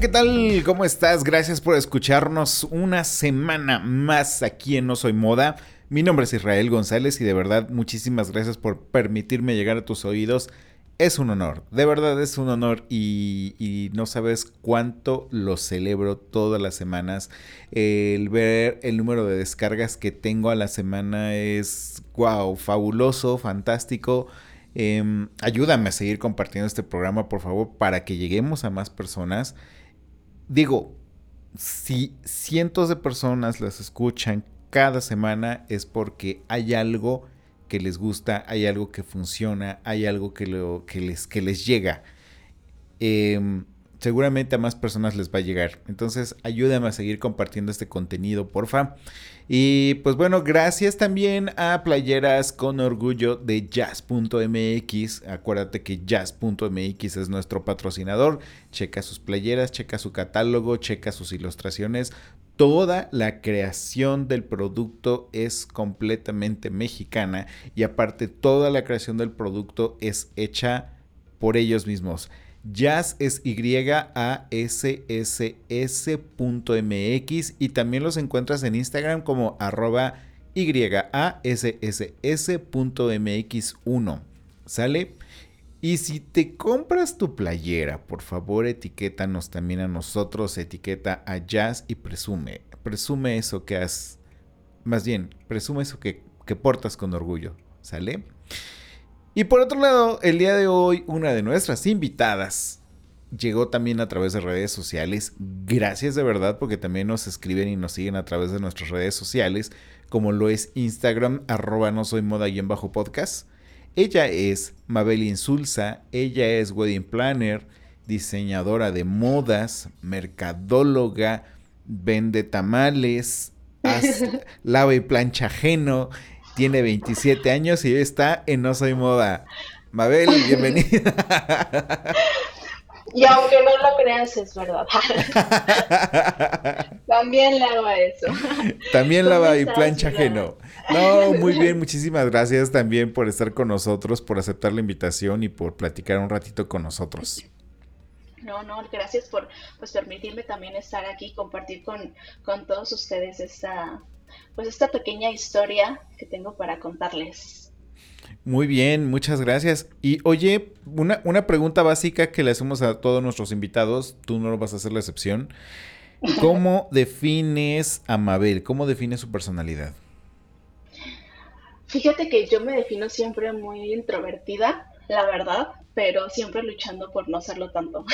¿Qué tal? ¿Cómo estás? Gracias por escucharnos una semana más aquí en No Soy Moda. Mi nombre es Israel González y de verdad muchísimas gracias por permitirme llegar a tus oídos. Es un honor, de verdad es un honor y, no sabes cuánto lo celebro todas las semanas. El ver el número de descargas que tengo a la semana es, wow, fabuloso, fantástico. Em, ayúdame a seguir compartiendo este programa, por favor, para que lleguemos a más personas. Digo, si cientos de personas las escuchan cada semana es porque hay algo que les gusta, hay algo que funciona, hay algo que, lo, que, les, que les llega. Em, seguramente a más personas les va a llegar. Entonces, ayúdame a seguir compartiendo este contenido, porfa. Y pues bueno, gracias también a Playeras con Orgullo de Jazz.mx. Acuérdate que Jazz.mx es nuestro patrocinador. Checa sus playeras, checa su catálogo, checa sus ilustraciones. Toda la creación del producto es completamente mexicana y aparte toda la creación del producto es hecha por ellos mismos. Jazz es Y-A-S-S-S.mx y también los encuentras en Instagram como arroba YASSS.mx1. ¿Sale? Y si te compras tu playera, por favor etiquétanos también a nosotros, etiqueta a Jazz y presume, presume eso que has, más bien, presume eso que, que portas con orgullo, ¿sale? Y por otro lado, el día de hoy, una de nuestras invitadas llegó también a través de redes sociales. Gracias de verdad porque también nos escriben y nos siguen a través de nuestras redes sociales, como lo es Instagram, arroba no soy moda en bajo podcast. Ella es Mabel Insulza, ella es wedding planner, diseñadora de modas, mercadóloga, vende tamales, lava y plancha ajeno tiene 27 años y está en No Soy Moda. Mabel, bienvenida. Y aunque no lo creas, es verdad. También lava eso. También lava y plancha ajeno. No, muy bien, muchísimas gracias también por estar con nosotros, por aceptar la invitación y por platicar un ratito con nosotros. No, no, gracias por pues, permitirme también estar aquí y compartir con, con todos ustedes esta, pues esta pequeña historia que tengo para contarles. Muy bien, muchas gracias. Y oye, una, una pregunta básica que le hacemos a todos nuestros invitados, tú no lo vas a hacer la excepción. ¿Cómo defines a Mabel? ¿Cómo defines su personalidad? Fíjate que yo me defino siempre muy introvertida, la verdad, pero siempre luchando por no serlo tanto.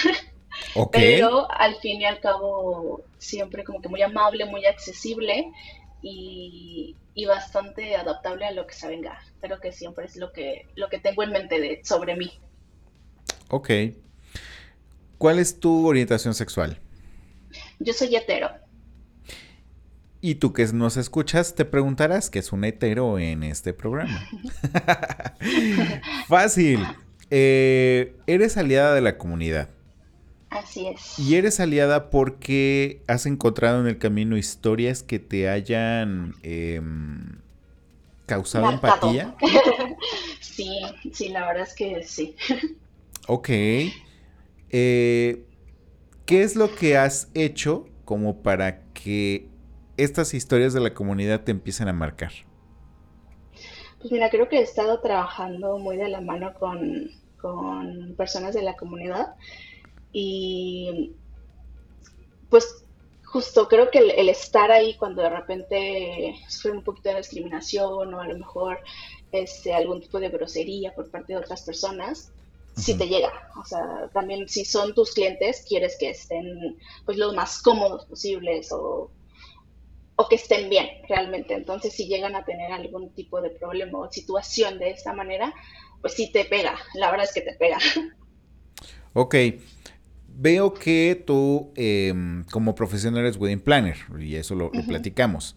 Pero al fin y al cabo, siempre como que muy amable, muy accesible y, bastante adaptable a lo que se venga. Pero que siempre es lo que, lo que tengo en mente de, sobre mí. Ok. ¿Cuál es tu orientación sexual? Yo soy hetero. Y tú que nos escuchas te preguntarás qué es un hetero en este programa. Fácil. Eh, eres aliada de la comunidad. Así es. Y eres aliada porque has encontrado en el camino historias que te hayan em, causado empatía. sí, sí, la verdad es que sí. ok. Eh, ¿Qué es lo que has hecho como para que estas historias de la comunidad te empiecen a marcar? Pues mira, creo que he estado trabajando muy de la mano con, con personas de la comunidad y pues justo creo que el, estar ahí cuando de repente sufre un poquito de discriminación o a lo mejor este, algún tipo de grosería por parte de otras personas, si te llega. O sea, también si son tus clientes, quieres que estén pues los más cómodos posibles o o que estén bien realmente. Entonces, si llegan a tener algún tipo de problema o situación de esta manera, pues sí te pega, la verdad es que te pega. Ok, veo que tú em, como profesional eres wedding planner y eso lo, platicamos.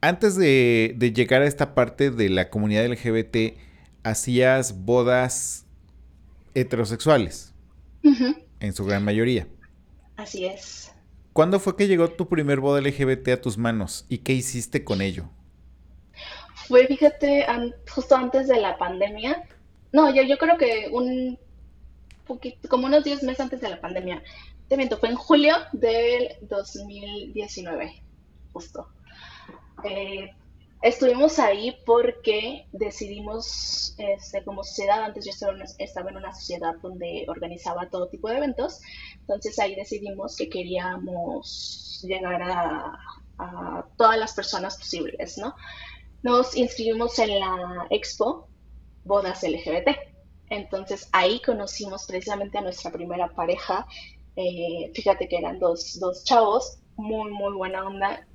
Antes de, llegar a esta parte de la comunidad LGBT, hacías bodas heterosexuales, en su gran mayoría. Así es. ¿Cuándo fue que llegó tu primer boda LGBT a tus manos y qué hiciste con ello? Fue, fíjate, justo antes de la pandemia. No, yo, yo creo que un como unos 10 meses antes de la pandemia. Te miento, fue en julio del 2019, justo. Eh, estuvimos ahí porque decidimos, este, como sociedad, antes yo estaba en, una, sociedad donde organizaba todo tipo de eventos, entonces ahí decidimos que queríamos llegar a, a todas las personas posibles, ¿no? Nos inscribimos en la expo Bodas LGBT entonces ahí conocimos precisamente a nuestra primera pareja. Eh, fíjate que eran dos, dos chavos, muy, muy buena onda.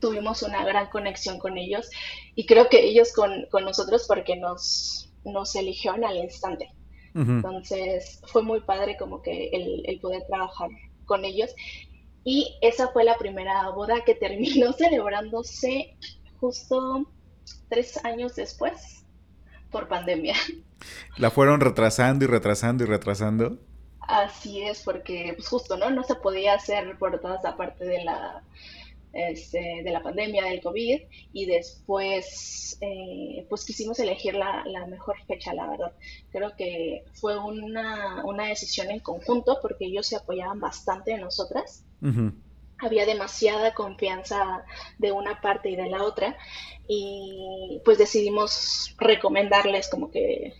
Tuvimos una gran conexión con ellos y creo que ellos con, nosotros porque nos, nos eligieron al instante. Entonces fue muy padre como que el, el poder trabajar con ellos. Y esa fue la primera boda que terminó celebrándose justo tres años después por pandemia. La fueron retrasando y retrasando y retrasando. Así es, porque pues justo, ¿no? No se podía hacer por toda esa parte de la, este, de la pandemia, del COVID, y después, eh, pues quisimos elegir la, mejor fecha, la verdad. Creo que fue una, decisión en conjunto, porque ellos se apoyaban bastante en nosotras. Había demasiada confianza de una parte y de la otra, y pues decidimos recomendarles como que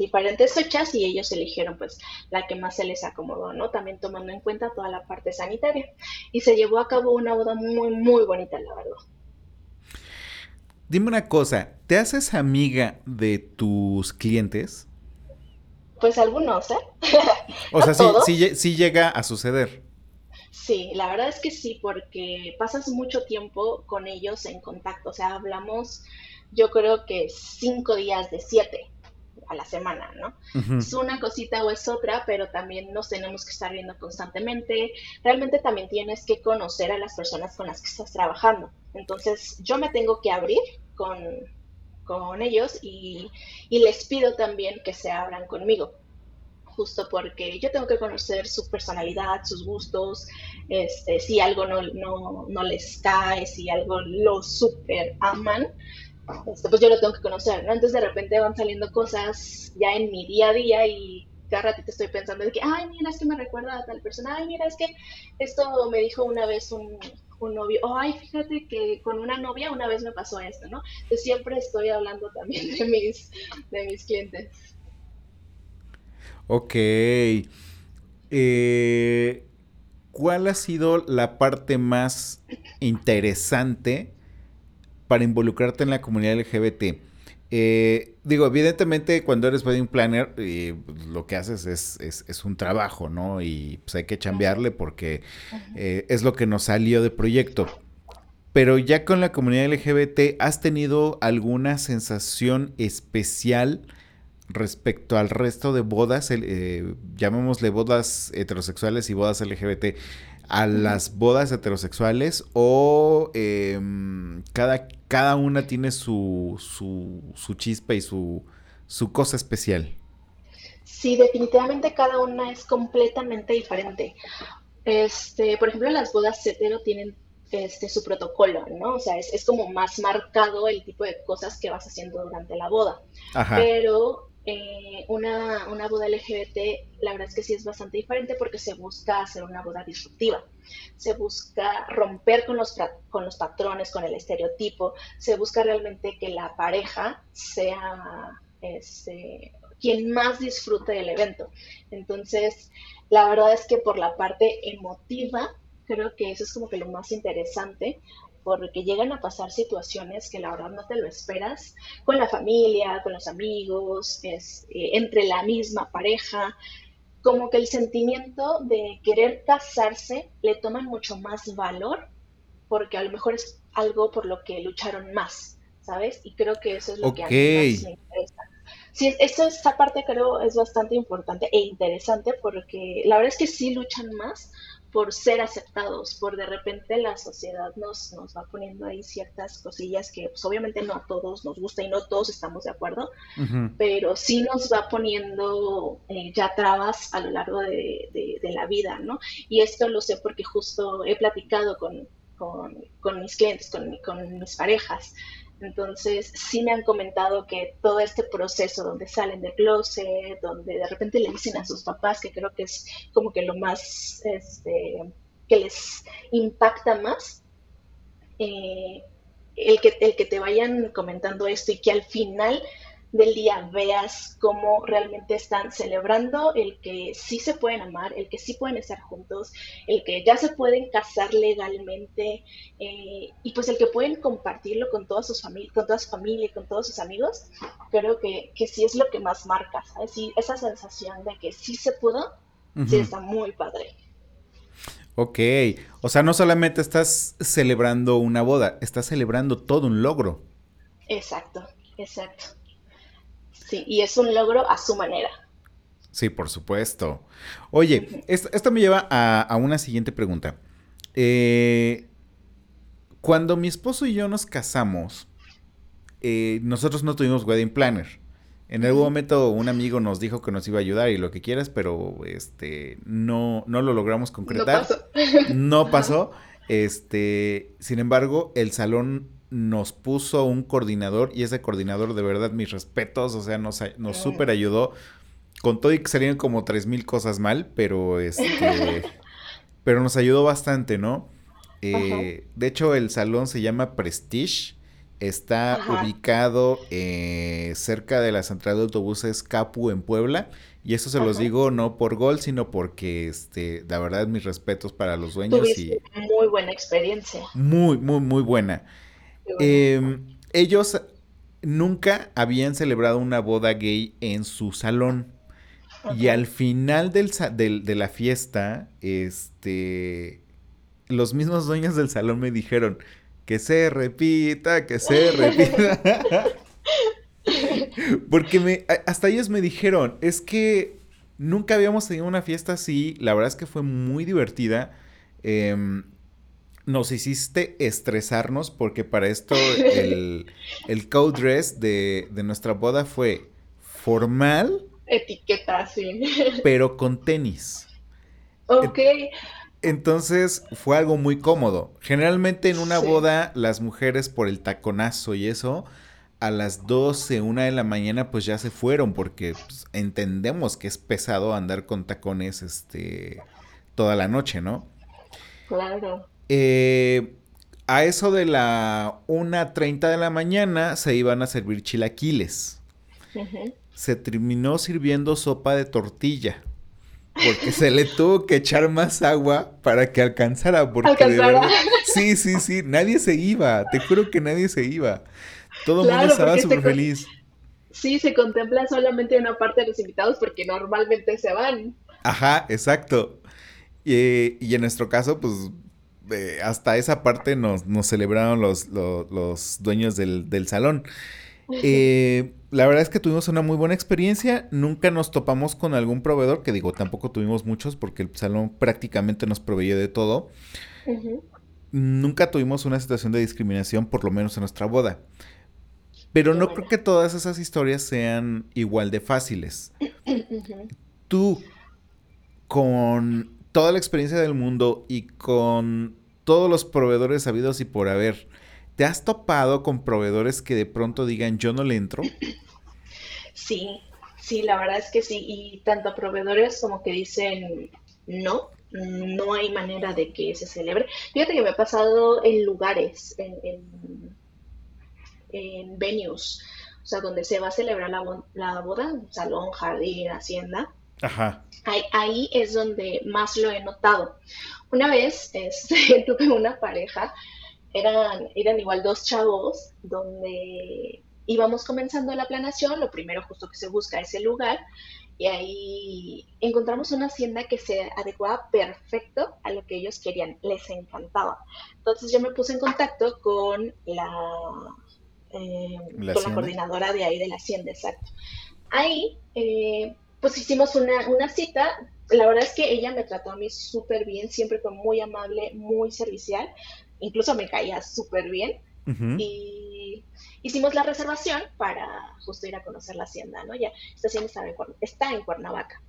diferentes fechas y ellos eligieron pues la que más se les acomodó, ¿no? También tomando en cuenta toda la parte sanitaria. Y se llevó a cabo una boda muy, muy bonita, la verdad. Dime una cosa, ¿te haces amiga de tus clientes? Pues algunos, ¿eh? o sea, sí, sí llega a suceder. Sí, la verdad es que sí, porque pasas mucho tiempo con ellos en contacto. O sea, hablamos, yo creo que cinco días de siete a la semana, ¿no? Es una cosita o es otra, pero también nos tenemos que estar viendo constantemente. Realmente también tienes que conocer a las personas con las que estás trabajando. Entonces, yo me tengo que abrir con, con ellos y, y les pido también que se abran conmigo justo porque yo tengo que conocer su personalidad, sus gustos, este, si algo no, no, no les cae, si algo lo super aman, este, pues yo lo tengo que conocer, ¿no? Entonces de repente van saliendo cosas ya en mi día a día y cada ratito estoy pensando de que, ay, mira, es que me recuerda a tal persona, ay, mira, es que esto me dijo una vez un, un novio, o ay, fíjate que con una novia una vez me pasó esto, ¿no? Entonces siempre estoy hablando también de mis, de mis clientes. Ok. Eh, ¿Cuál ha sido la parte más interesante para involucrarte en la comunidad LGBT. Eh, digo, evidentemente cuando eres wedding planner, eh, lo que haces es, un trabajo, ¿no? Y pues hay que chambearle porque eh, es lo que nos salió de proyecto. Pero ya con la comunidad LGBT, ¿has tenido alguna sensación especial respecto al resto de bodas, llamémosle bodas heterosexuales y bodas LGBT? A las bodas heterosexuales o em, cada, cada una tiene su, su, su chispa y su, su cosa especial? Sí, definitivamente cada una es completamente diferente. Este, por ejemplo, las bodas hetero tienen este, su protocolo, ¿no? O sea, es, es, como más marcado el tipo de cosas que vas haciendo durante la boda. Ajá. Pero eh, una, una, boda LGBT, la verdad es que sí es bastante diferente porque se busca hacer una boda disruptiva. Se busca romper con los, con los patrones, con el estereotipo. Se busca realmente que la pareja sea este, quien más disfrute del evento. Entonces, la verdad es que por la parte emotiva, creo que eso es como que lo más interesante, porque llegan a pasar situaciones que la verdad no te lo esperas con la familia, con los amigos, es, eh, entre la misma pareja, como que el sentimiento de querer casarse le toma mucho más valor porque a lo mejor es algo por lo que lucharon más, ¿sabes? Y creo que eso es lo que a mí más me interesa. Sí, eso, esta parte creo es bastante importante e interesante porque la verdad es que sí luchan más por ser aceptados, por de repente la sociedad nos, nos va poniendo ahí ciertas cosillas que pues, obviamente no a todos nos gusta y no todos estamos de acuerdo, pero sí nos va poniendo eh, ya trabas a lo largo de, de, la vida, ¿no? Y esto lo sé porque justo he platicado con, con, con mis clientes, con, con mis parejas, entonces, sí me han comentado que todo este proceso donde salen del closet, donde de repente le dicen a sus papás, que creo que es como que lo más, este, que les impacta más, eh, el, que, el que te vayan comentando esto y que al final del día veas cómo realmente están celebrando el que sí se pueden amar, el que sí pueden estar juntos, el que ya se pueden casar legalmente eh, y pues el que pueden compartirlo con, todas sus con toda su familia y con todos sus amigos, creo que, que sí es lo que más marca, ¿sabes? esa sensación de que sí se pudo, sí está muy padre. Ok, o sea, no solamente estás celebrando una boda, estás celebrando todo un logro. Exacto, exacto. Sí, y es un logro a su manera. Sí, por supuesto. Oye, esto, me lleva a, una siguiente pregunta. Eh, cuando mi esposo y yo nos casamos, eh, nosotros no tuvimos wedding planner. En algún momento un amigo nos dijo que nos iba a ayudar y lo que quieras, pero este no, no lo logramos concretar. No pasó. No pasó. Este, sin embargo, el salón nos puso un coordinador y ese coordinador de verdad mis respetos, o sea, nos, nos súper ayudó. Con todo y que salieron como tres mil cosas mal, pero este, pero nos ayudó bastante, ¿no? Eh, de hecho, el salón se llama Prestige. Está ubicado eh, cerca de la central de autobuses Capu en Puebla. Y eso se los digo no por gol, sino porque, este, la verdad, mis respetos para los dueños. y muy buena experiencia. Muy, muy, muy buena. Em, ellos nunca habían celebrado una boda gay en su salón. Y al final del, de la fiesta, este, los mismos dueños del salón me dijeron que se repita, que se repita. Porque me, hasta ellos me dijeron, es que nunca habíamos tenido una fiesta así, la verdad es que fue muy divertida. Eh, nos hiciste estresarnos porque para esto el, el code dress de, nuestra boda fue formal. Etiqueta, sí. Pero con tenis. Ok. Entonces fue algo muy cómodo. Generalmente en una boda las mujeres por el taconazo y eso, a las 12, una de la mañana pues ya se fueron porque pues, entendemos que es pesado andar con tacones este toda la noche, ¿no? Claro. Eh, a eso de la 1.30 de la mañana se iban a servir chilaquiles. Se terminó sirviendo sopa de tortilla. Porque se le tuvo que echar más agua para que alcanzara. Porque sí, sí, sí. Nadie se iba. Te juro que nadie se iba. Todo el mundo estaba súper feliz. Sí, se contempla solamente una parte de los invitados porque normalmente se van. Ajá, exacto. y en nuestro caso, pues hasta esa parte nos, celebraron los, dueños del, salón. Eh, la verdad es que tuvimos una muy buena experiencia. Nunca nos topamos con algún proveedor, que digo, tampoco tuvimos muchos porque el salón prácticamente nos proveía de todo. Nunca tuvimos una situación de discriminación, por lo menos en nuestra boda. Pero no creo que todas esas historias sean igual de fáciles. Tú, con toda la experiencia del mundo y con todos los proveedores habidos y por haber. ¿Te has topado con proveedores que de pronto digan yo no le entro? Sí, sí, la verdad es que sí. Y tanto proveedores como que dicen no, no hay manera de que se celebre. Fíjate que me ha pasado en lugares, en, en, venues, o sea, donde se va a celebrar la, la boda, salón, jardín, hacienda. Ajá. Ahí, ahí, es donde más lo he notado. Una vez este, tuve una pareja, eran, eran igual dos chavos, donde íbamos comenzando la planación, lo primero justo que se busca es el lugar, y ahí encontramos una hacienda que se adecuaba perfecto a lo que ellos querían, les encantaba. Entonces yo me puse en contacto con la, eh, con la coordinadora de ahí de la hacienda, exacto. Ahí, eh, pues hicimos una, una cita, la verdad es que ella me trató a mí súper bien, siempre fue muy amable, muy servicial, incluso me caía súper bien. Y hicimos la reservación para justo ir a conocer la hacienda, ¿no? Ya, esta hacienda está en, Cuernavaca.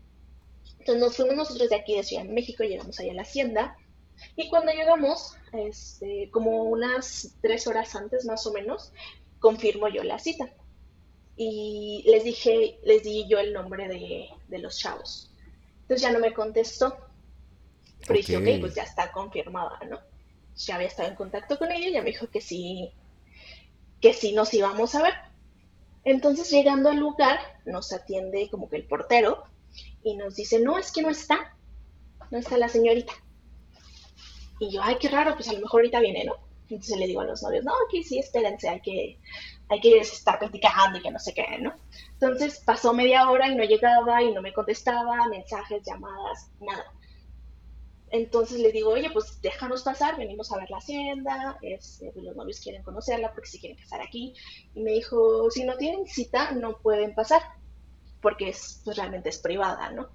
Entonces nos fuimos nosotros de aquí de Ciudad de México, llegamos allá a la hacienda. Y cuando llegamos, este, como unas tres horas antes más o menos, confirmo yo la cita. Y les dije, les di yo el nombre de, de los chavos. Entonces ya no me contestó. Pero dije, ok, pues ya está confirmada, ¿no? Ya había estado en contacto con ella, ya me dijo que sí, que sí nos íbamos a ver. Entonces, llegando al lugar, nos atiende como que el portero y nos dice, no, es que no está, no está la señorita. Y yo, ay, qué raro, pues a lo mejor ahorita viene, ¿no? Entonces le digo a los novios, no, aquí sí, espérense, hay que, hay que estar platicando y que no sé qué, ¿no? Entonces pasó media hora y no llegaba y no me contestaba, mensajes, llamadas, nada. Entonces le digo, oye, pues déjanos pasar, venimos a ver la hacienda, este, pues, los novios quieren conocerla porque si quieren casar aquí. Y me dijo, si no tienen cita, no pueden pasar, porque es, pues, realmente es privada, ¿no?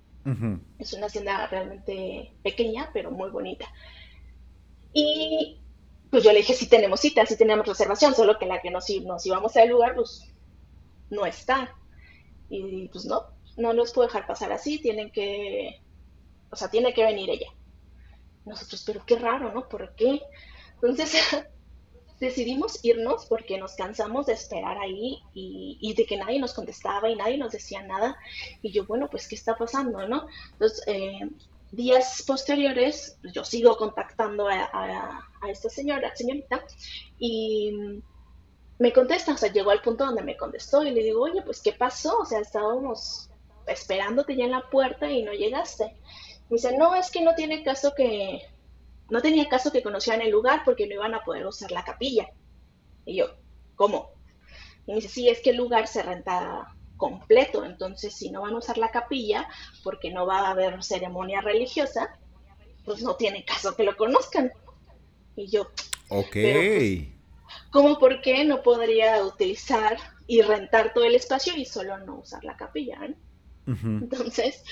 Es una hacienda realmente pequeña, pero muy bonita. Y pues yo le dije, sí tenemos cita, sí tenemos reservación, solo que la que nos, nos íbamos al lugar, pues no está. Y pues no, no los puedo dejar pasar así, tienen que, o sea, tiene que venir ella. Nosotros, pero qué raro, ¿no? ¿Por qué? Entonces decidimos irnos porque nos cansamos de esperar ahí y, de que nadie nos contestaba y nadie nos decía nada. Y yo, bueno, pues, ¿qué está pasando, no? Entonces, eh, días posteriores, yo sigo contactando a, esta señora, señorita, y me contesta, o sea, llegó al punto donde me contestó y le digo, oye, pues, ¿qué pasó? O sea, estábamos esperándote ya en la puerta y no llegaste. Me dice, no, es que no tiene caso que, no tenía caso que conocieran el lugar porque no iban a poder usar la capilla. Y yo, ¿cómo? Y me dice, sí, es que el lugar se renta completo, entonces si no van a usar la capilla porque no va a haber ceremonia religiosa, pues no tiene caso que lo conozcan. Y yo, ok. Pues, ¿Cómo por qué no podría utilizar y rentar todo el espacio y solo no usar la capilla? Entonces,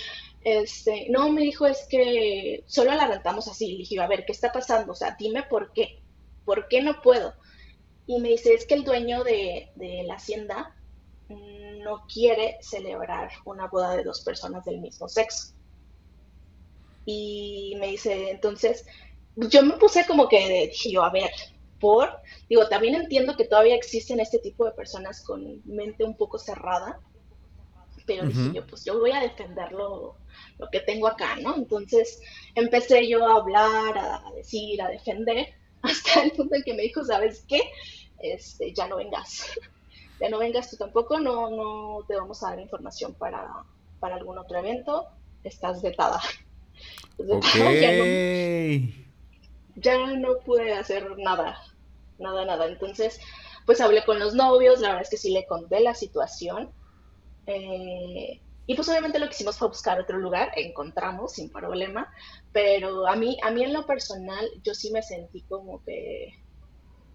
este, no, me dijo, es que solo la rentamos así. Le dije, a ver, ¿qué está pasando? O sea, dime por qué. ¿Por qué no puedo? Y me dice, es que el dueño de, la hacienda no quiere celebrar una boda de dos personas del mismo sexo. Y me dice, entonces, yo me puse como que dije yo, a ver, por, digo, también entiendo que todavía existen este tipo de personas con mente un poco cerrada, pero dije yo, pues yo voy a defenderlo lo que tengo acá, ¿no? Entonces empecé yo a hablar, a decir, a defender, hasta el punto en que me dijo, ¿sabes qué? Este, ya no vengas, ya no vengas tú tampoco, no, no te vamos a dar información para, para algún otro evento, estás vetada. ya, no, pude hacer nada, nada, nada. Entonces, pues hablé con los novios, la verdad es que sí le conté la situación. Eh, y pues obviamente lo que hicimos fue buscar otro lugar, encontramos sin problema, pero a mí, a mí en lo personal yo sí me sentí como que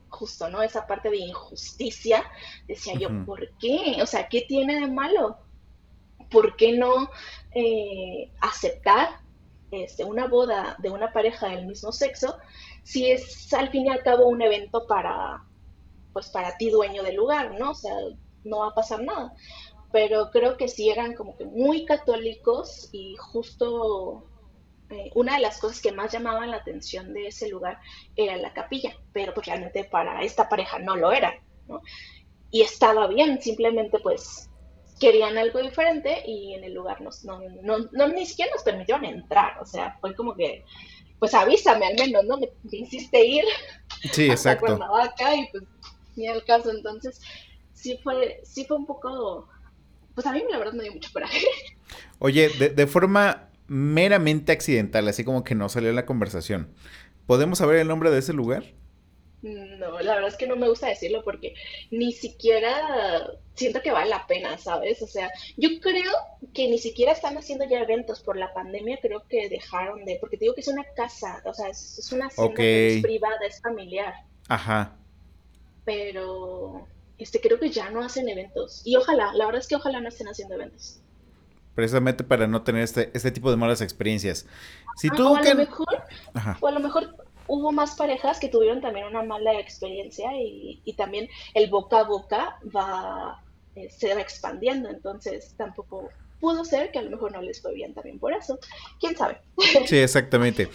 justo, ¿no? Esa parte de injusticia, decía yo, ¿por qué? O sea, ¿qué tiene de malo? ¿Por qué no eh, aceptar este, una boda de una pareja del mismo sexo si es al fin y al cabo un evento para, pues para ti dueño del lugar, ¿no? O sea, no va a pasar nada pero creo que sí eran como que muy católicos y justo eh, una de las cosas que más llamaban la atención de ese lugar era la capilla, pero pues realmente para esta pareja no lo era, ¿no? Y estaba bien, simplemente pues querían algo diferente y en el lugar nos, no, no, ni siquiera nos permitieron entrar, o sea, fue como que, pues avísame al menos, ¿no? Me, hiciste ir sí, exacto. a y pues ni el caso, entonces sí fue, sí fue un poco pues a mí la verdad me dio mucho coraje. Oye, de, forma meramente accidental, así como que no salió en la conversación, ¿podemos saber el nombre de ese lugar? No, la verdad es que no me gusta decirlo porque ni siquiera siento que vale la pena, ¿sabes? O sea, yo creo que ni siquiera están haciendo ya eventos por la pandemia, creo que dejaron de, porque te digo que es una casa, o sea, es, es una que es privada, es familiar, Ajá. pero este creo que ya no hacen eventos. Y ojalá, la verdad es que ojalá no estén haciendo eventos. Precisamente para no tener este, este tipo de malas experiencias. Si Ah, o tú a lo que... mejor, Ajá. o a lo mejor hubo más parejas que tuvieron también una mala experiencia y, también el boca a boca va, eh, se va expandiendo, entonces tampoco pudo ser que a lo mejor no les fue bien también por eso. ¿Quién sabe? Sí, exactamente.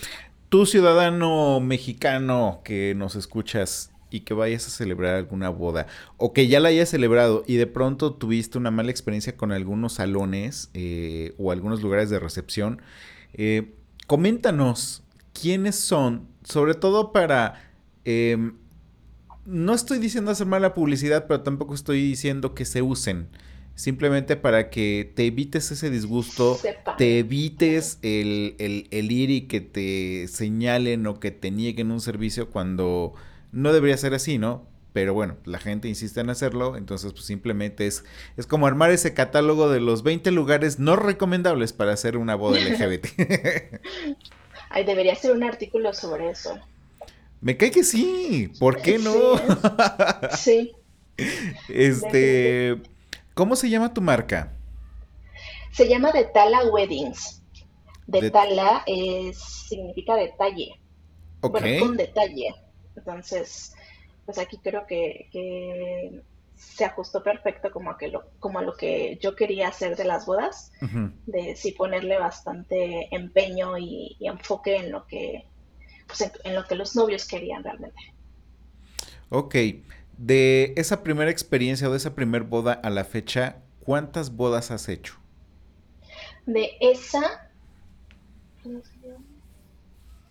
Tú, ciudadano mexicano que nos escuchas y que vayas a celebrar alguna boda o que ya la hayas celebrado y de pronto tuviste una mala experiencia con algunos salones eh, o algunos lugares de recepción, eh, coméntanos quiénes son, sobre todo para... em, no estoy diciendo hacer mala publicidad, pero tampoco estoy diciendo que se usen. Simplemente para que te evites ese disgusto, te evites el, el, el ir y que te señalen o que te nieguen un servicio cuando no debería ser así, ¿no? Pero bueno, la gente insiste en hacerlo, entonces pues simplemente es, es como armar ese catálogo de los 20 lugares no recomendables para hacer una boda LGBT. Ay, debería ser un artículo sobre eso. Me cae que sí, ¿por qué no? Sí, sí, Este. ¿cómo se llama tu marca? Se llama Detala Weddings. De, Detala es, significa detalle. ok, bueno, con detalle. Entonces, pues aquí creo que, que se ajustó perfecto como a, que lo, como a lo que yo quería hacer de las bodas, de sí ponerle bastante empeño y, y enfoque en lo que, pues en, en lo que los novios querían realmente. ok. De esa primera experiencia o de esa primera boda a la fecha, ¿cuántas bodas has hecho? De esa,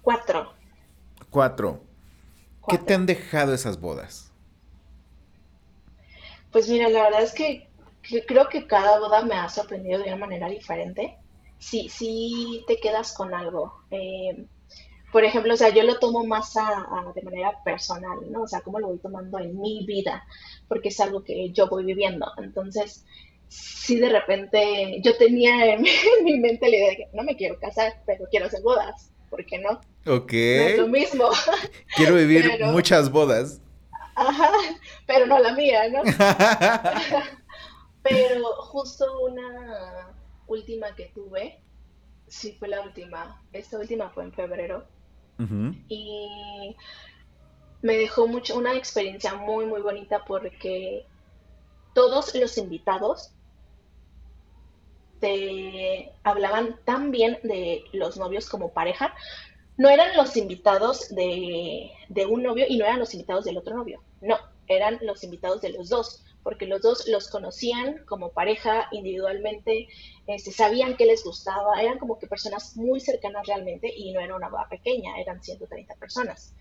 cuatro, Cuatro. ¿Qué te han dejado esas bodas? Pues mira, la verdad es que, que creo que cada boda me ha sorprendido de una manera diferente. Sí, sí te quedas con algo. Eh, por ejemplo, o sea, yo lo tomo más a, a- de manera personal, ¿no? O sea, cómo lo voy tomando en mi vida, porque es algo que yo voy viviendo. Entonces, sí de repente yo tenía en, mi en mi mente la idea de que no me quiero casar, pero quiero hacer bodas. ¿Por qué no? Ok. No es lo mismo, Quiero vivir pero, muchas bodas. Ajá, pero no la mía, ¿no? Pero justo una última que tuve, sí fue la última, esta última fue en febrero y me dejó mucho, una experiencia muy, muy bonita porque todos los invitados te hablaban tan bien de los novios como pareja. No eran los invitados de, de un novio y no eran los invitados del otro novio. No, eran los invitados de los dos, porque los dos los conocían como pareja individualmente, este, sabían que les gustaba, eran como que personas muy cercanas realmente y no era una boda pequeña, eran 130 personas.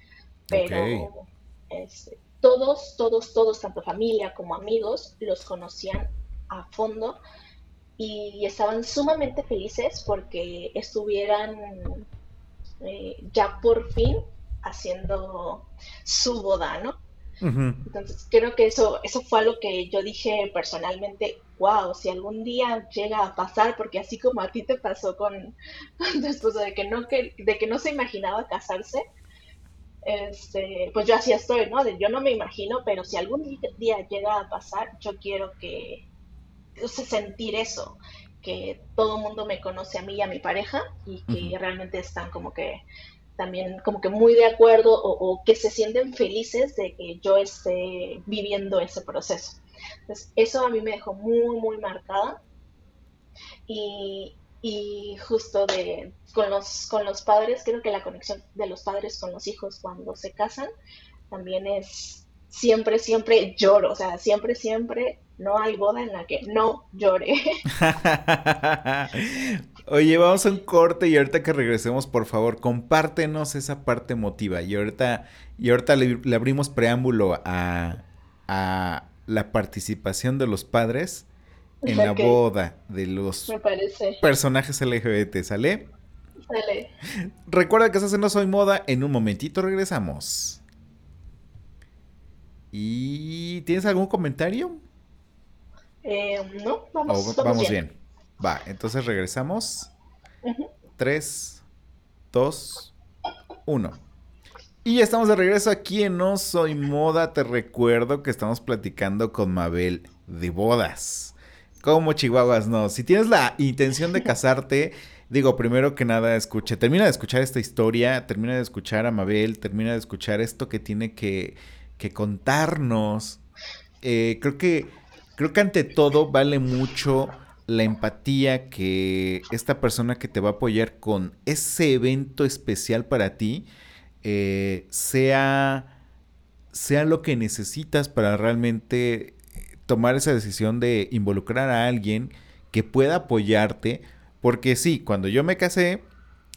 Pero este, todos, todos, todos, tanto familia como amigos, los conocían a fondo y estaban sumamente felices porque estuvieran eh, ya por fin haciendo su boda, ¿no? Entonces creo que eso, eso fue algo que yo dije personalmente, wow, si algún día llega a pasar, porque así como a ti te pasó con, con tu esposo, de que no, que, de que no se imaginaba casarse, este, pues yo así estoy, ¿no? De, yo no me imagino, pero si algún día llega a pasar, yo quiero que, o sea, sentir eso, que todo el mundo me conoce a mí y a mi pareja y que realmente están como que también como que muy de acuerdo o, o que se sienten felices de que yo esté viviendo ese proceso. Entonces, eso a mí me dejó muy, muy marcada y, y justo de, con, los, con los padres, creo que la conexión de los padres con los hijos cuando se casan también es siempre, siempre lloro, o sea, siempre, siempre no hay boda en la que no llore. Oye, vamos a un corte y ahorita que regresemos, por favor, compártenos esa parte emotiva. Y ahorita, y ahorita le, le abrimos preámbulo a, a la participación de los padres en la boda de los personajes LGBT, ¿sale? Sale. Recuerda que estás en No Soy Moda. En un momentito regresamos. ¿Y tienes algún comentario? Eh, no, vamos, vamos, bien. Va, entonces regresamos. 3, 2, 1. Y ya estamos de regreso aquí en No Soy Moda. Te recuerdo que estamos platicando con Mabel de bodas. Como chihuahuas, no. Si tienes la intención de casarte, digo, primero que nada, escuche, termina de escuchar esta historia, termina de escuchar a Mabel, termina de escuchar esto que tiene que, que contarnos. Eh, creo que, creo que ante todo vale mucho la empatía que esta persona que te va a apoyar con ese evento especial para ti eh, sea, sea lo que necesitas para realmente tomar esa decisión de involucrar a alguien que pueda apoyarte. Porque sí, cuando yo me casé,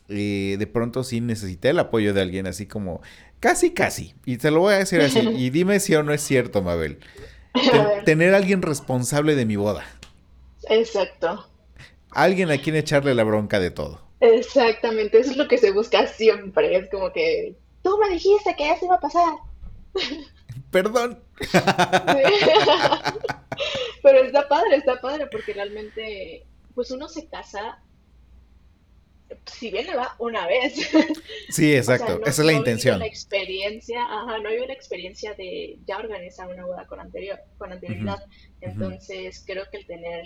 eh, de pronto sí necesité el apoyo de alguien así como casi, casi. Y te lo voy a decir así. Y dime si o no es cierto, Mabel. tener a alguien responsable de mi boda. Exacto. Alguien a quien echarle la bronca de todo. Exactamente, eso es lo que se busca siempre. Es como que tú me dijiste que eso iba a pasar. Perdón. Pero está padre, está padre, porque realmente, pues uno se casa, si bien le va una vez. Sí, exacto, esa es la intención. La experiencia, ajá, no hay una experiencia de ya organizar una boda con anterior, con anterioridad. Entonces, creo que el tener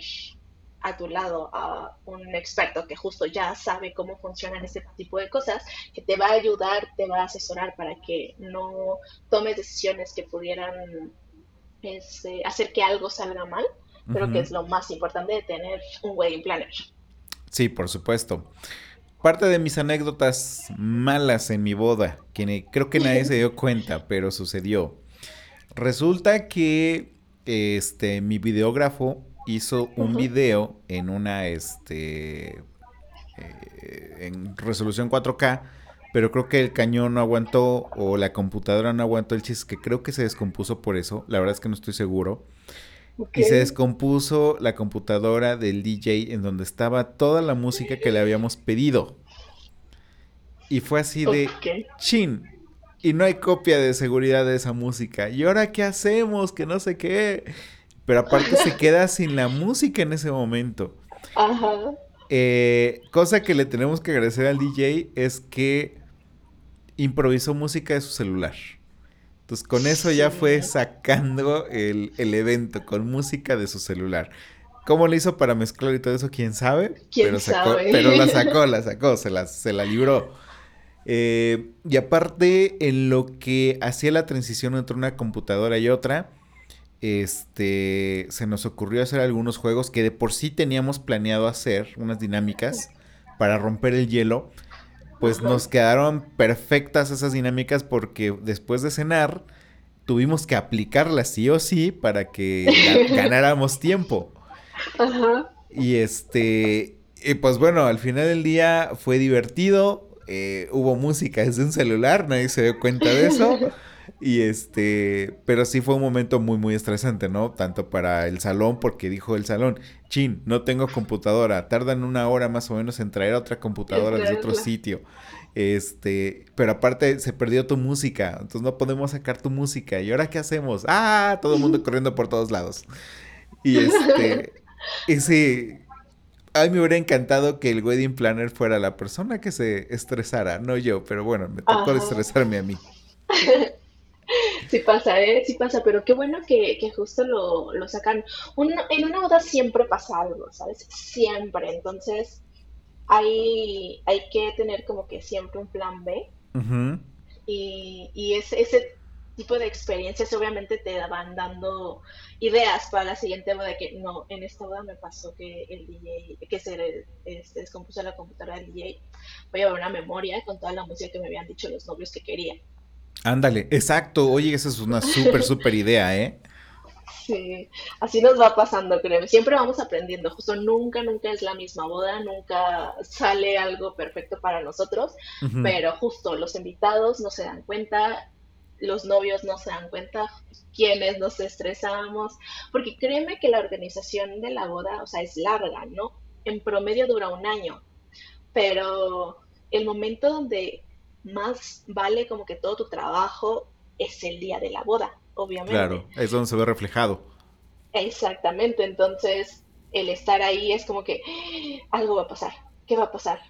a tu lado a un experto que justo ya sabe cómo funcionan este tipo de cosas, que te va a ayudar, te va a asesorar para que no tomes decisiones que pudieran este, hacer que algo salga mal. Creo que es lo más importante de tener un wedding planner. Sí, por supuesto. Parte de mis anécdotas malas en mi boda, que creo que nadie se dio cuenta, pero sucedió. Resulta que este mi videógrafo hizo un video en una, este, eh, en resolución 4K, pero creo que el cañón no aguantó o la computadora no aguantó el chiste, que creo que se descompuso por eso, la verdad es que no estoy seguro. Y se descompuso la computadora del DJ en donde estaba toda la música que le habíamos pedido. Y fue así de chin. Y no hay copia de seguridad de esa música. ¿Y ahora qué hacemos? Que no sé qué. Pero aparte se queda sin la música en ese momento. Ajá. Eh, cosa que le tenemos que agradecer al DJ es que improvisó música de su celular. Entonces con eso ya fue sacando el, evento con música de su celular. ¿Cómo le hizo para mezclar y todo eso? ¿Quién sabe? pero, pero la sacó, la sacó, se la, se la libró. Eh, y aparte, en lo que hacía la transición entre una computadora y otra, este, se nos ocurrió hacer algunos juegos que de por sí teníamos planeado hacer, unas dinámicas para romper el hielo. Pues nos quedaron perfectas esas dinámicas porque después de cenar tuvimos que aplicarlas sí o sí para que ganáramos tiempo. Y este, y pues bueno, al final del día fue divertido. Eh, hubo música desde un celular, nadie se dio cuenta de eso. Y este, pero sí fue un momento muy, muy estresante, ¿no? Tanto para el salón, porque dijo el salón, chin, no tengo computadora, tardan una hora más o menos en traer otra computadora de otro sitio. Este, pero aparte se perdió tu música, entonces no podemos sacar tu música. ¿Y ahora qué hacemos? Ah, todo el mundo corriendo por todos lados. Y este, y sí, a mí me hubiera encantado que el wedding planner fuera la persona que se estresara, no yo, pero bueno, me tocó estresarme a mí. Sí pasa, ¿eh? Sí pasa, pero qué bueno que, justo lo, lo sacan. en una boda siempre pasa algo, ¿sabes? Siempre. Entonces, hay, hay que tener como que siempre un plan B. Y, y ese, ese tipo de experiencias obviamente te van dando ideas para la siguiente boda que no, en esta boda me pasó que el DJ, que se este, descompuso la computadora del DJ, voy a ver una memoria con toda la música que me habían dicho los novios que querían. Ándale, exacto. Oye, esa es una súper, súper idea, ¿eh? Sí, así nos va pasando, creo. Siempre vamos aprendiendo. Justo nunca, nunca es la misma boda, nunca sale algo perfecto para nosotros, pero justo los invitados no se dan cuenta, los novios no se dan cuenta, quienes nos estresamos, porque créeme que la organización de la boda, o sea, es larga, ¿no? En promedio dura un año, pero el momento donde más vale como que todo tu trabajo es el día de la boda. obviamente. Claro, es donde se ve reflejado. Exactamente, entonces el estar ahí es como que algo va a pasar. ¿Qué va a pasar?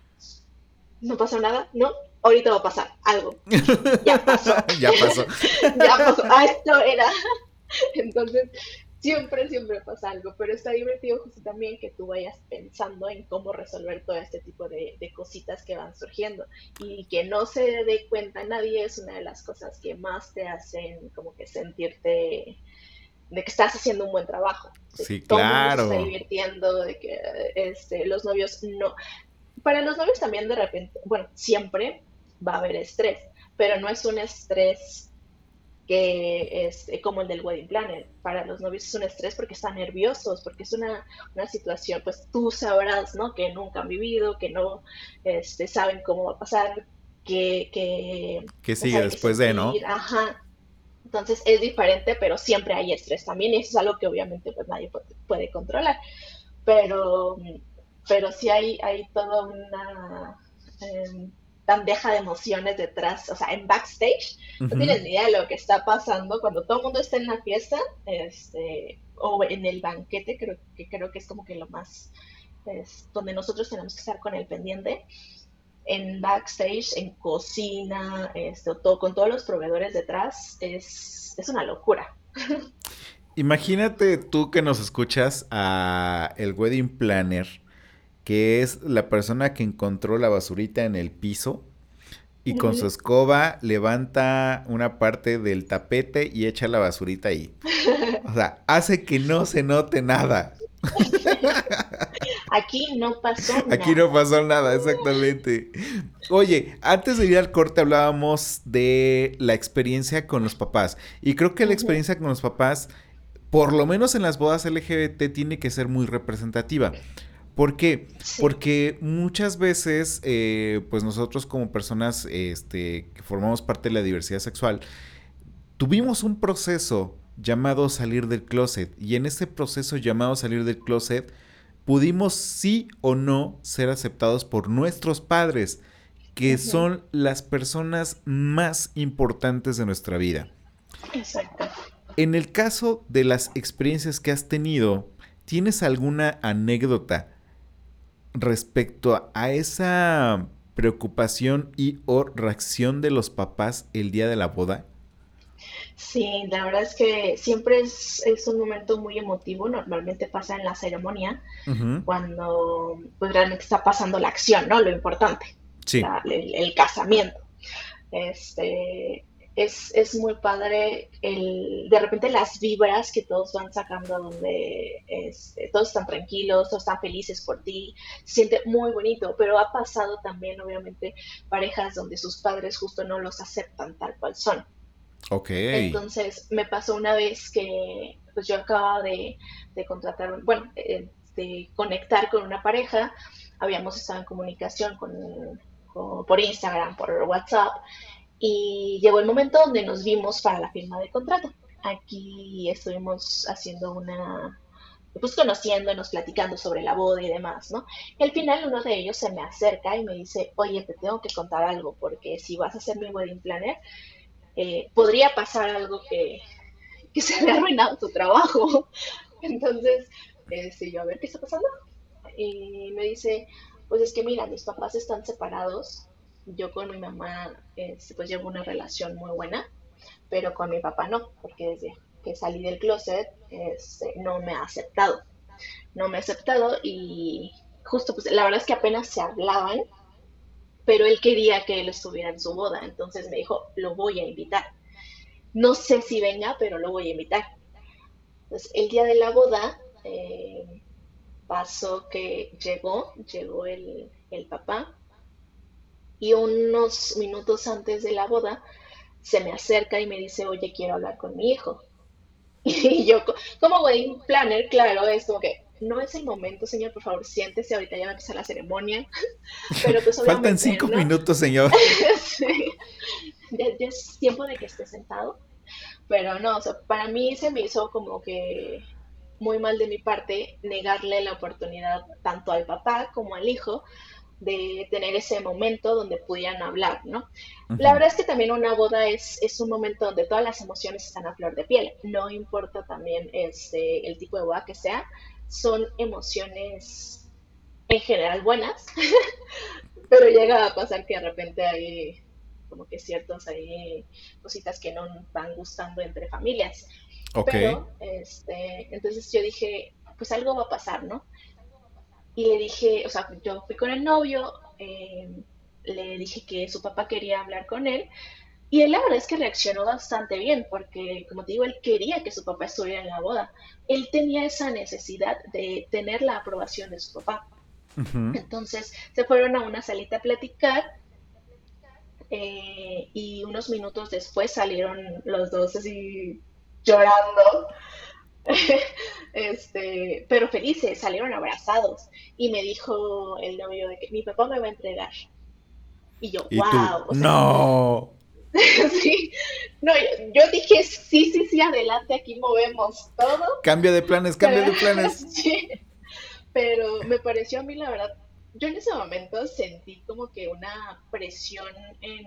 ¿No pasó nada? ¿No? Ahorita va a pasar algo. Ya pasó. ya pasó. ya pasó. Ah, esto era. Entonces, siempre, siempre pasa algo, pero está divertido justo también que tú vayas pensando en cómo resolver todo este tipo de, cositas que van surgiendo y que no se dé cuenta nadie es una de las cosas que más te hacen como que sentirte de que estás haciendo un buen trabajo. Sí, claro. Se está divirtiendo, de que este, los novios no. Para los novios también de repente, bueno, siempre va a haber estrés, pero no es un estrés que es eh, como el del wedding planner. Para los novios es un estrés porque están nerviosos, porque es una, situación, pues tú sabrás, ¿no? Que nunca han vivido, que no este, saben cómo va a pasar, que... Que, que sigue después de, ¿no? Ajá. Entonces es diferente, pero siempre hay estrés también y eso es algo que obviamente pues nadie puede, controlar. Pero, pero sí hay, hay toda una... Em, bandeja de emociones detrás, o sea, en backstage, no tienes ni idea de lo que está pasando cuando todo el mundo está en la fiesta, este, o en el banquete, creo que creo que es como que lo más, es, donde nosotros tenemos que estar con el pendiente, en backstage, en cocina, este, todo, con todos los proveedores detrás, es, es una locura. Imagínate tú que nos escuchas a el wedding planner que es la persona que encontró la basurita en el piso y con su escoba levanta una parte del tapete y echa la basurita ahí. O sea, hace que no se note nada. Aquí no pasó nada. Aquí no pasó nada, exactamente. Oye, antes de ir al corte hablábamos de la experiencia con los papás. Y creo que la experiencia con los papás, por lo menos en las bodas LGBT, tiene que ser muy representativa. ¿Por qué? Porque muchas veces, eh, pues nosotros como personas este, que formamos parte de la diversidad sexual, tuvimos un proceso llamado salir del closet y en ese proceso llamado salir del closet pudimos sí o no ser aceptados por nuestros padres, que son las personas más importantes de nuestra vida. Exacto. En el caso de las experiencias que has tenido, ¿tienes alguna anécdota respecto a esa preocupación y o reacción de los papás el día de la boda? Sí, la verdad es que siempre es, un momento muy emotivo, normalmente pasa en la ceremonia, cuando pues realmente está pasando la acción, ¿no? Lo importante, sí. el, el, casamiento. Este, es, muy padre el, de repente las vibras que todos van sacando donde este, todos están tranquilos, todos están felices por ti, se siente muy bonito, pero ha pasado también obviamente parejas donde sus padres justo no los aceptan tal cual son. Ok. Entonces me pasó una vez que pues yo acababa de, contratar, bueno, eh, de conectar con una pareja, habíamos estado en comunicación con, por Instagram, por WhatsApp, y llegó el momento donde nos vimos para la firma del contrato. Aquí estuvimos haciendo una, pues conociéndonos, platicando sobre la boda y demás, ¿no? Y al final uno de ellos se me acerca y me dice, oye, te tengo que contar algo, porque si vas a ser mi wedding planner, eh, podría pasar algo que, que se me ha arruinado tu trabajo. Entonces, este, yo, a ver, ¿qué está pasando? Y me dice, pues es que mira, mis papás están separados yo con mi mamá este, pues llevo una relación muy buena, pero con mi papá no, porque desde que salí del closet este, no me ha aceptado. No me ha aceptado y justo pues la verdad es que apenas se hablaban, pero él quería que él estuviera en su boda, entonces me dijo, lo voy a invitar. No sé si venga, pero lo voy a invitar. Entonces el día de la boda eh, pasó que llegó, llegó el, el papá, y unos minutos antes de la boda se me acerca y me dice, oye, quiero hablar con mi hijo. Y yo, como wedding planner, claro, es como que no es el momento, señor, por favor, siéntese, ahorita ya va a empezar la ceremonia. Pero pues Faltan cinco minutos, señor. ya, es tiempo de que esté sentado. Pero no, o sea, para mí se me hizo como que muy mal de mi parte negarle la oportunidad tanto al papá como al hijo de tener ese momento donde pudieran hablar, ¿no? La verdad es que también una boda es, es, un momento donde todas las emociones están a flor de piel, no importa también este, el tipo de boda que sea, son emociones en general buenas, pero llega a pasar que de repente hay como que ciertos hay cositas que no van gustando entre familias. Pero, este, entonces yo dije, pues algo va a pasar, ¿no? Y le dije, o sea, yo fui con el novio, eh, le dije que su papá quería hablar con él, y él la verdad es que reaccionó bastante bien, porque como te digo, él quería que su papá estuviera en la boda. Él tenía esa necesidad de tener la aprobación de su papá. Entonces se fueron a una salita a platicar eh, y unos minutos después salieron los dos así llorando. este, pero felices, salieron abrazados. Y me dijo el novio de que mi papá me va a entregar. Y yo, wow. no. sí, no, yo, dije, sí, sí, sí, adelante, aquí movemos todo. Cambio de planes, cambio de planes. sí, pero me pareció a mí, la verdad, yo en ese momento sentí como que una presión en,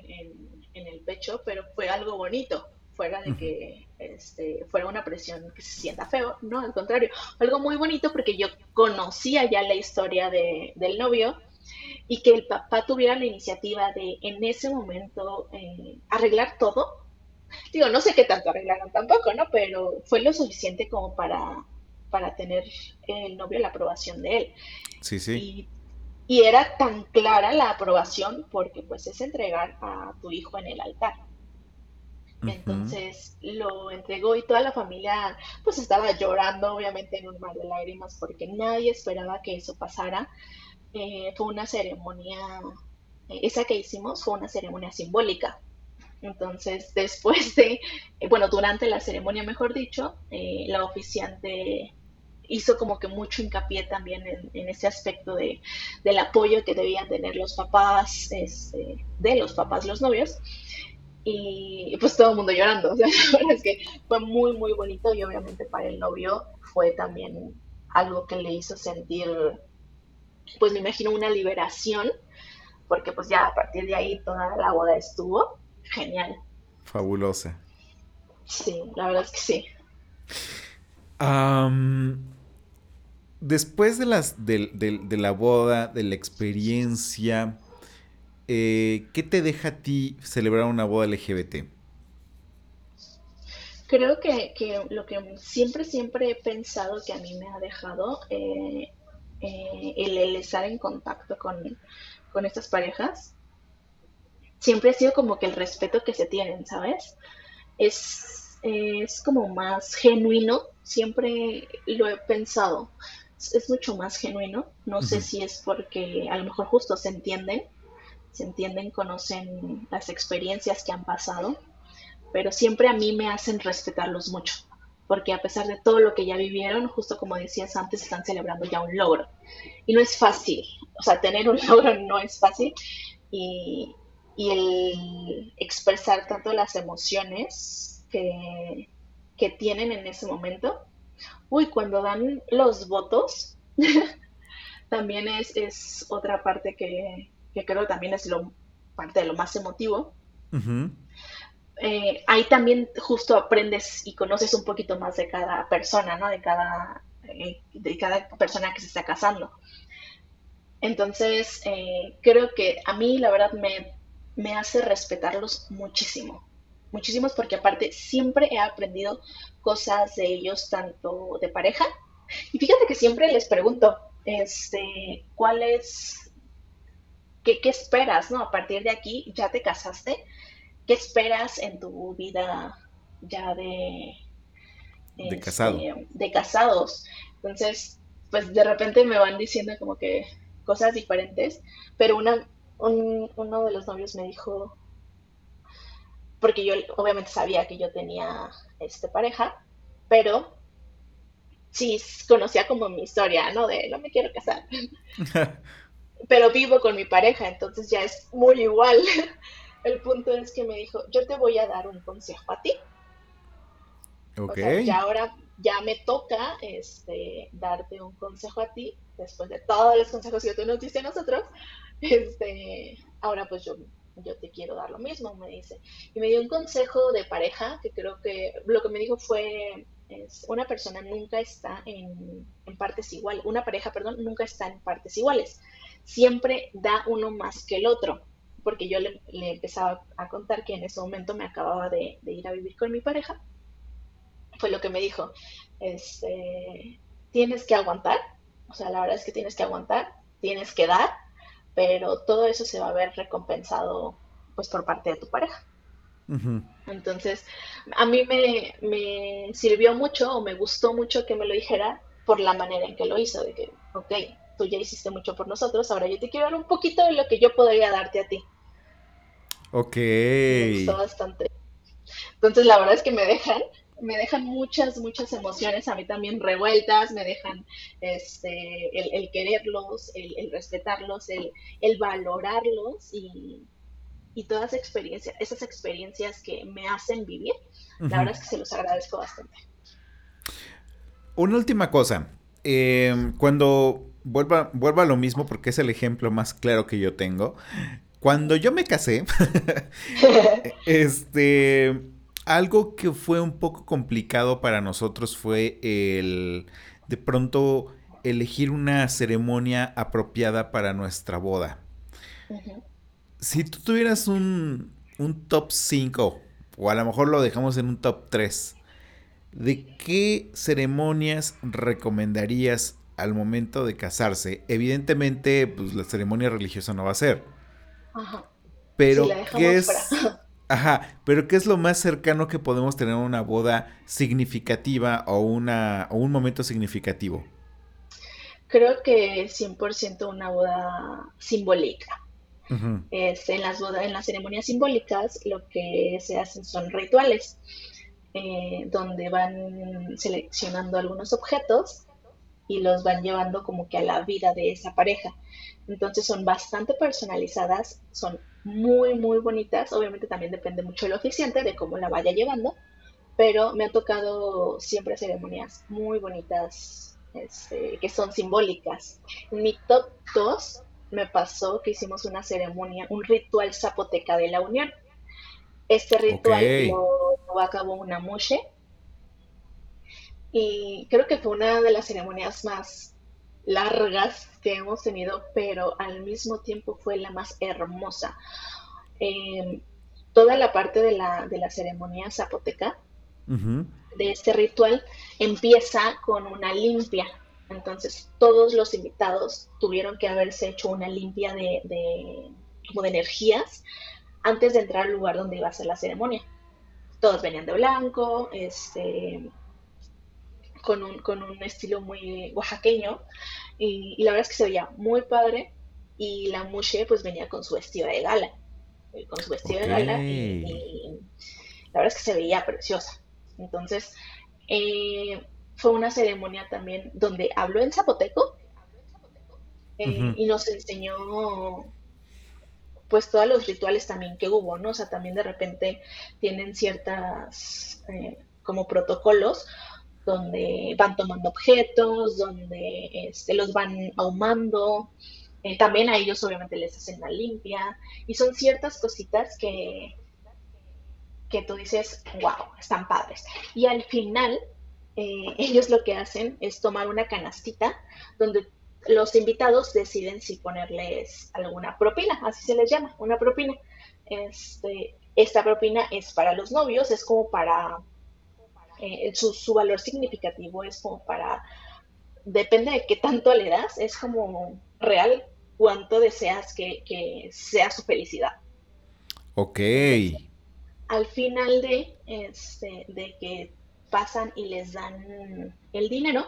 en el pecho, pero fue algo bonito fuera de que este, fuera una presión que se sienta feo, no, al contrario, algo muy bonito porque yo conocía ya la historia de, del novio y que el papá tuviera la iniciativa de en ese momento eh, arreglar todo. Digo, no sé qué tanto arreglaron tampoco, ¿no? Pero fue lo suficiente como para, para tener el novio la aprobación de él. Sí, sí. Y, y era tan clara la aprobación porque pues es entregar a tu hijo en el altar. Entonces lo entregó y toda la familia pues estaba llorando obviamente en un mar de lágrimas porque nadie esperaba que eso pasara. Eh, fue una ceremonia, eh, esa que hicimos fue una ceremonia simbólica. Entonces después de, eh, bueno, durante la ceremonia mejor dicho, la oficiante hizo como que mucho hincapié también en, ese aspecto de, del apoyo que debían tener los papás, este, de los papás, los novios, y pues todo el mundo llorando. O sea, la verdad es que fue muy, muy bonito y obviamente para el novio fue también algo que le hizo sentir, pues me imagino una liberación, porque pues ya a partir de ahí toda la boda estuvo genial. Fabulosa. Sí, la verdad es que sí. después de, las, de la boda, de la experiencia, eh, ¿qué te deja a ti celebrar una boda LGBT? Creo que, lo que siempre, siempre he pensado que a mí me ha dejado eh, eh, el, estar en contacto con, estas parejas, siempre ha sido como que el respeto que se tienen, ¿sabes? Es, es como más genuino, siempre lo he pensado, es, mucho más genuino, no sé si es porque a lo mejor justo se entienden se entienden, conocen las experiencias que han pasado, pero siempre a mí me hacen respetarlos mucho, porque a pesar de todo lo que ya vivieron, justo como decías antes, están celebrando ya un logro. Y no es fácil, o sea, tener un logro no es fácil y, el expresar tanto las emociones que, que tienen en ese momento. Uy, cuando dan los votos, también es, es otra parte que, que creo también es lo, parte de lo más emotivo. Eh, ahí también justo aprendes y conoces un poquito más de cada persona, ¿no? De cada, eh, de cada persona que se está casando. Entonces, eh, creo que a mí la verdad me, me hace respetarlos muchísimo. Muchísimos porque aparte siempre he aprendido cosas de ellos, tanto de pareja. Y fíjate que siempre les pregunto, este, ¿cuál es ¿qué, esperas, no? A partir de aquí, ya te casaste, ¿qué esperas en tu vida ya de... De, casado. Este, de casados. Entonces, pues de repente me van diciendo como que cosas diferentes, pero una, uno de los novios me dijo, porque yo obviamente sabía que yo tenía este pareja, pero sí conocía como mi historia, ¿no? De no me quiero casar. pero vivo con mi pareja, entonces ya es muy igual. El punto es que me dijo, yo te voy a dar un consejo a ti. Ok. y ahora ya me toca este, darte un consejo a ti, después de todos los consejos que tú nos diste a nosotros, este, ahora pues yo, yo te quiero dar lo mismo, me dice. Y me dio un consejo de pareja, que creo que lo que me dijo fue, es, una persona nunca está en, en partes iguales, una pareja, perdón, nunca está en partes iguales, siempre da uno más que el otro porque yo le, empezaba a contar que en ese momento me acababa de, de, ir a vivir con mi pareja, fue lo que me dijo, este, tienes que aguantar, o sea, la verdad es que tienes que aguantar, tienes que dar, pero todo eso se va a ver recompensado pues por parte de tu pareja. Entonces, a mí me, me, sirvió mucho o me gustó mucho que me lo dijera por la manera en que lo hizo, de que, ok, tú ya hiciste mucho por nosotros, ahora yo te quiero dar un poquito de lo que yo podría darte a ti. Ok. Me gustó bastante. Entonces, la verdad es que me dejan, me dejan muchas, muchas emociones a mí también revueltas, me dejan este, el, quererlos, el, respetarlos, el, valorarlos y, todas experiencias, esas experiencias que me hacen vivir, la verdad es que se los agradezco bastante. Una última cosa. Em, cuando vuelva, vuelva a lo mismo, porque es el ejemplo más claro que yo tengo. Cuando yo me casé, este, algo que fue un poco complicado para nosotros fue el, de pronto, elegir una ceremonia apropiada para nuestra boda. Si tú tuvieras un, un top 5, o a lo mejor lo dejamos en un top 3, ¿de qué ceremonias recomendarías al momento de casarse? Evidentemente, pues la ceremonia religiosa no va a ser Ajá. Pero, ¿qué es? Ajá, pero ¿qué es lo más cercano que podemos tener a una boda significativa o, una, o un momento significativo? Creo que 100% una boda simbólica. en las bodas, en las ceremonias simbólicas, lo que se hacen son rituales, eh, donde van seleccionando algunos objetos y los van llevando como que a la vida de esa pareja. Entonces son bastante personalizadas, son muy, muy bonitas. Obviamente también depende mucho del oficiante, de cómo la vaya llevando, pero me han tocado siempre ceremonias muy bonitas este, que son simbólicas. En mi top 2 me pasó que hicimos una ceremonia, un ritual zapoteca de la unión. Este ritual lo, lo acabó una mushe y creo que fue una de las ceremonias más largas que hemos tenido, pero al mismo tiempo fue la más hermosa. Em, toda la parte de la, de la ceremonia zapoteca, de este ritual, empieza con una limpia. Entonces, todos los invitados tuvieron que haberse hecho una limpia de, de, como de energías antes de entrar al lugar donde iba a ser la ceremonia. Todos venían de blanco, este, con un, con un estilo muy oaxaqueño y, la verdad es que se veía muy padre y la Mushe pues venía con su vestido de gala, eh, con su vestido de gala y, la verdad es que se veía preciosa. Entonces eh, fue una ceremonia también donde habló en zapoteco eh, y nos enseñó pues todos los rituales también que hubo, ¿no? O sea, también de repente tienen ciertas como protocolos donde van tomando objetos, donde este, los van ahumando. Eh, también a ellos obviamente les hacen la limpia. Y son ciertas cositas que, que tú dices, wow, están padres. Y al final, eh, ellos lo que hacen es tomar una canastita donde los invitados deciden si ponerles alguna propina, así se les llama, una propina. Este, esta propina es para los novios, es como para eh, su, valor significativo es como para, depende de qué tanto le das, es como real cuánto deseas que, sea su felicidad. Ok. al final de, este, de que pasan y les dan el dinero,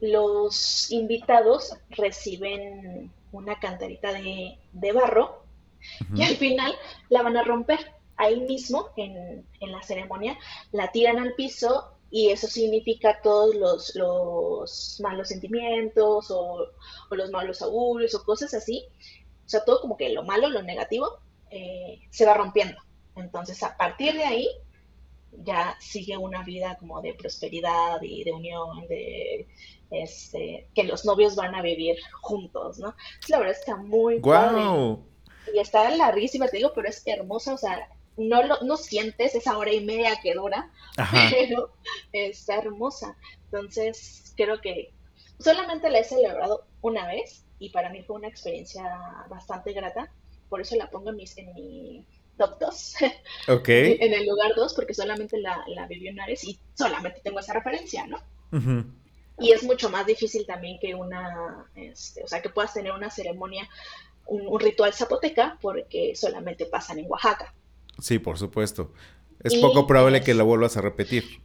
los invitados reciben una cantarita de, barro y al final la van a romper ahí mismo, en, la ceremonia, la tiran al piso y eso significa todos los, malos sentimientos o, los malos augurios o cosas así. O sea, todo como que lo malo, lo negativo, eh, se va rompiendo. Entonces, a partir de ahí, ya sigue una vida como de prosperidad y de unión, de este, que los novios van a vivir juntos, ¿no? la verdad está muy wow. Y está larguísima, te digo, pero es hermosa, o sea, no, lo, no sientes esa hora y media que dura, pero está hermosa. Entonces, creo que solamente la he celebrado una vez y para mí fue una experiencia bastante grata. Por eso la pongo en, mis, en mi top 2. Ok. en el lugar 2, porque solamente la, la viví una vez y solamente tengo esa referencia, ¿no? Y es mucho más difícil también que una, este, o sea, que puedas tener una ceremonia, un, ritual zapoteca, porque solamente pasan en Oaxaca. Sí, por supuesto. Es poco probable que lo vuelvas a repetir.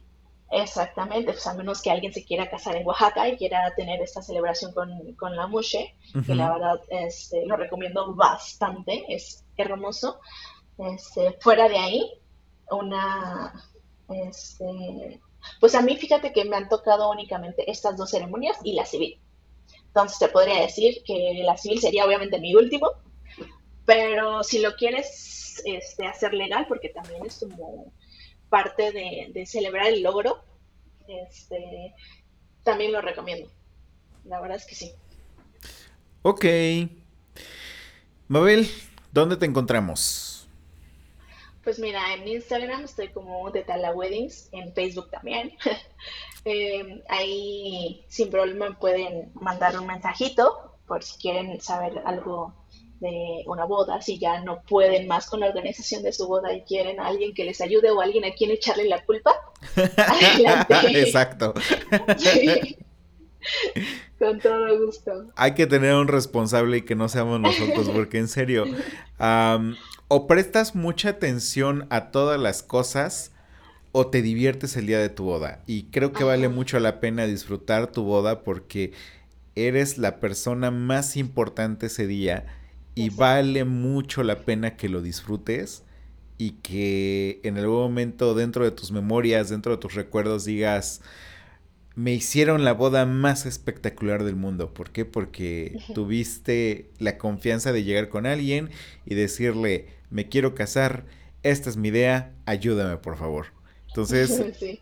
Exactamente, pues a menos que alguien se quiera casar en Oaxaca y quiera tener esta celebración con, la Mushe, que la verdad este, lo recomiendo bastante, es hermoso. Este, fuera de ahí, una, este, pues a mí fíjate que me han tocado únicamente estas dos ceremonias y la civil. Entonces te podría decir que la civil sería obviamente mi último, pero si lo quieres este, hacer legal, porque también es como parte de, celebrar el logro, este, también lo recomiendo. La verdad es que sí. Ok. Mabel, ¿dónde te encontramos? Pues mira, en Instagram estoy como de Tala Weddings, en Facebook también. Eh, ahí sin problema pueden mandar un mensajito por si quieren saber algo de una boda, si ya no pueden más con la organización de su boda y quieren a alguien que les ayude o alguien a quien echarle la culpa, Exacto. Con todo gusto. Hay que tener un responsable y que no seamos nosotros, porque en serio, o prestas mucha atención a todas las cosas o te diviertes el día de tu boda. Y creo que vale mucho la pena disfrutar tu boda porque eres la persona más importante ese día y vale mucho la pena que lo disfrutes y que en algún momento dentro de tus memorias, dentro de tus recuerdos digas, me hicieron la boda más espectacular del mundo. ¿Por qué? Porque tuviste la confianza de llegar con alguien y decirle, me quiero casar, esta es mi idea, ayúdame por favor. Entonces,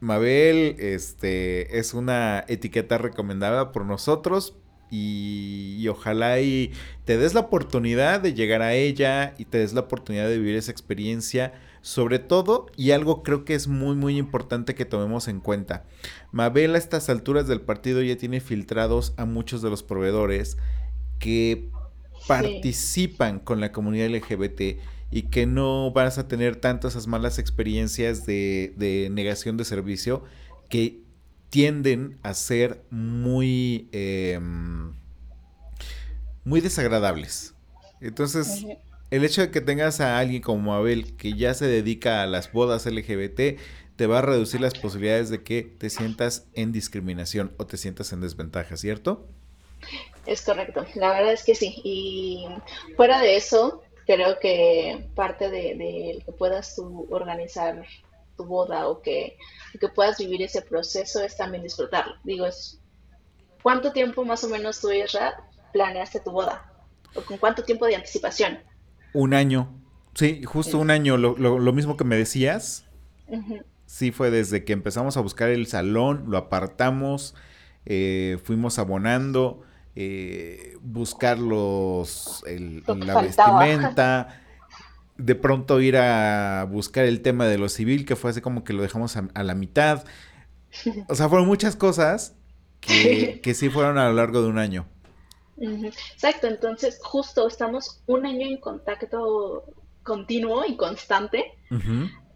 Mabel este, es una etiqueta recomendada por nosotros y, ojalá y te des la oportunidad de llegar a ella y te des la oportunidad de vivir esa experiencia. Sobre todo, y algo creo que es muy muy importante que tomemos en cuenta, Mabel a estas alturas del partido ya tiene filtrados a muchos de los proveedores que participan con la comunidad LGBT y que no vas a tener tantas esas malas experiencias de, de negación de servicio que tienden a ser muy, em, muy desagradables. Entonces, el hecho de que tengas a alguien como Abel que ya se dedica a las bodas LGBT, te va a reducir las posibilidades de que te sientas en discriminación o te sientas en desventaja, ¿cierto? Es correcto, la verdad es que sí. Y fuera de eso, creo que parte de, que puedas tú organizar tu boda o que, que puedas vivir ese proceso es también disfrutarlo. Digo, es ¿cuánto tiempo más o menos tú, Isra, planeaste tu boda? ¿O con cuánto tiempo de anticipación? Un año. Sí, justo un año. Lo, lo, mismo que me decías. Sí, fue desde que empezamos a buscar el salón, lo apartamos, eh, fuimos abonando, eh, buscar los, la vestimenta de pronto ir a buscar el tema de lo civil, que fue así como que lo dejamos a, la mitad. O sea, fueron muchas cosas que, que, sí fueron a lo largo de un año. Exacto, entonces justo estamos un año en contacto continuo y constante.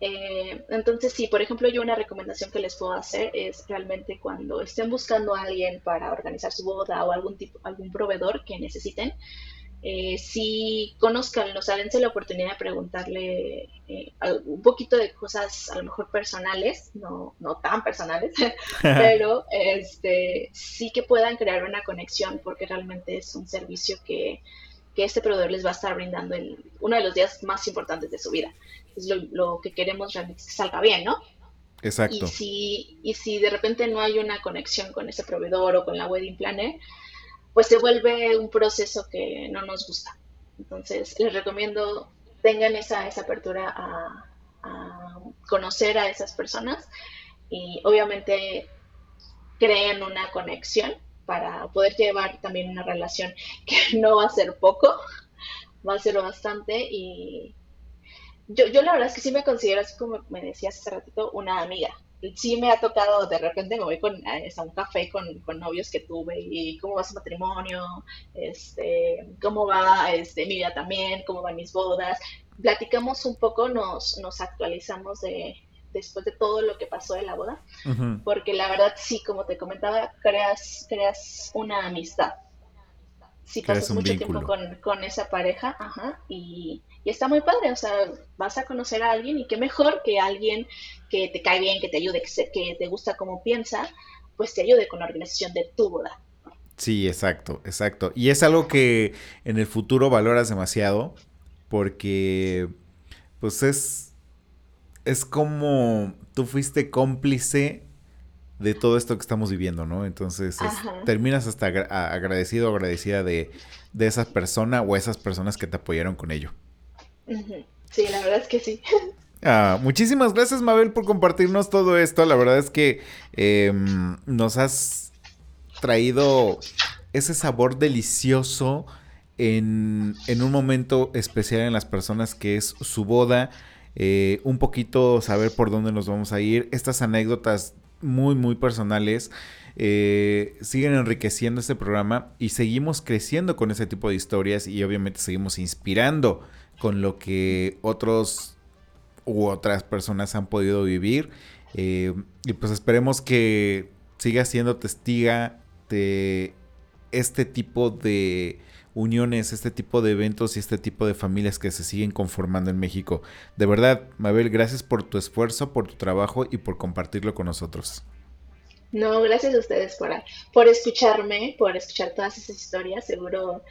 Eh, entonces, sí, por ejemplo, yo una recomendación que les puedo hacer es realmente cuando estén buscando a alguien para organizar su boda o algún tipo, algún proveedor que necesiten, eh, si conozcan, o sea, dense la oportunidad de preguntarle eh, un poquito de cosas a lo mejor personales, no, no tan personales, pero este, sí que puedan crear una conexión porque realmente es un servicio que, que este proveedor les va a estar brindando en uno de los días más importantes de su vida. Es lo, lo que queremos realmente que salga bien, ¿no? Exacto. Y si, y si de repente no hay una conexión con ese proveedor o con la wedding planner, pues se vuelve un proceso que no nos gusta. Entonces, les recomiendo tengan esa, esa apertura a, conocer a esas personas y obviamente creen una conexión para poder llevar también una relación que no va a ser poco, va a ser bastante y yo, yo la verdad es que sí me considero, así como me decías hace ratito, una amiga. Sí me ha tocado, de repente me voy con, a un café con, con, novios que tuve y cómo va su matrimonio, este, cómo va este, mi vida también, cómo van mis bodas. Platicamos un poco, nos, nos actualizamos de, después de todo lo que pasó de la boda, porque la verdad sí, como te comentaba, creas, creas una amistad. Sí, pasas mucho tiempo con, con, esa pareja, ajá, y, y, está muy padre, o sea, vas a conocer a alguien y qué mejor que alguien que te cae bien, que te ayude, que, que te gusta cómo piensa, pues te ayude con la organización de tu boda. Sí, exacto, exacto. Y es algo que en el futuro valoras demasiado porque pues es es como tú fuiste cómplice de todo esto que estamos viviendo, ¿no? Entonces terminas hasta agradecido o agradecida de, de, esa persona o esas personas que te apoyaron con ello. Sí, la verdad es que sí. Ah, muchísimas gracias, Mabel, por compartirnos todo esto. La verdad es que em, nos has traído ese sabor delicioso en, en un momento especial en las personas que es su boda eh, un poquito saber por dónde nos vamos a ir. Estas anécdotas muy, muy personales eh, siguen enriqueciendo este programa y seguimos creciendo con ese tipo de historias y obviamente seguimos inspirando con lo que otros u otras personas han podido vivir. Eh, y pues esperemos que siga siendo testiga de este tipo de uniones, este tipo de eventos y este tipo de familias que se siguen conformando en México. De verdad, Mabel, gracias por tu esfuerzo, por tu trabajo y por compartirlo con nosotros. No, gracias a ustedes por, por escucharme, por escuchar todas esas historias. Seguro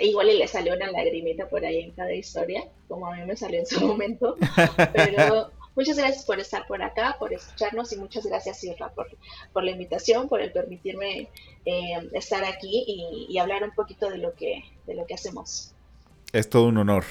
igual y le salió una lagrimita por ahí en cada historia, como a mí me salió en su momento. Pero Muchas gracias por estar por acá, por escucharnos y muchas gracias, Irra, por, por la invitación, por el permitirme eh, estar aquí y, hablar un poquito de lo, que, de lo que hacemos. Es todo un honor.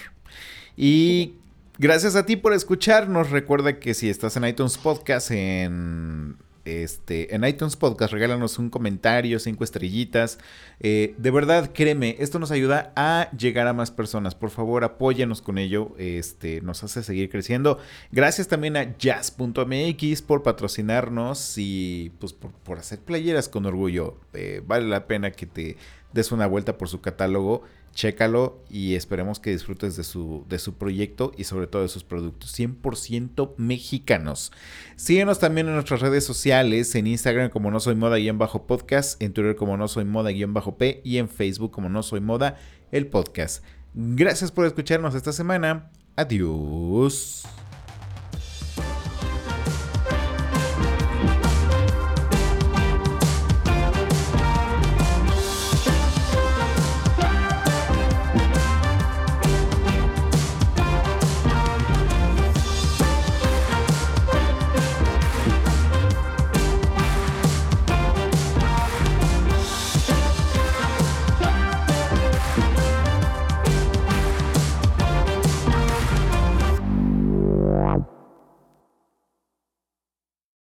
Y gracias a ti por escucharnos. Recuerda que si estás en iTunes Podcast, en este, en iTunes Podcast, regálanos un comentario, cinco estrellitas. Eh, de verdad, créeme, esto nos ayuda a llegar a más personas. Por favor, apóyanos con ello. Este, nos hace seguir creciendo. Gracias también a jazz.mx por patrocinarnos y pues por, hacer playeras con orgullo. Eh, vale la pena que te des una vuelta por su catálogo chécalo y esperemos que disfrutes de su, de su proyecto y sobre todo de sus productos 100% mexicanos. Síguenos también en nuestras redes sociales, en Instagram como no soy moda-podcast, en Twitter como no soy moda-p y en Facebook como no soy moda el podcast. Gracias por escucharnos esta semana. Adiós.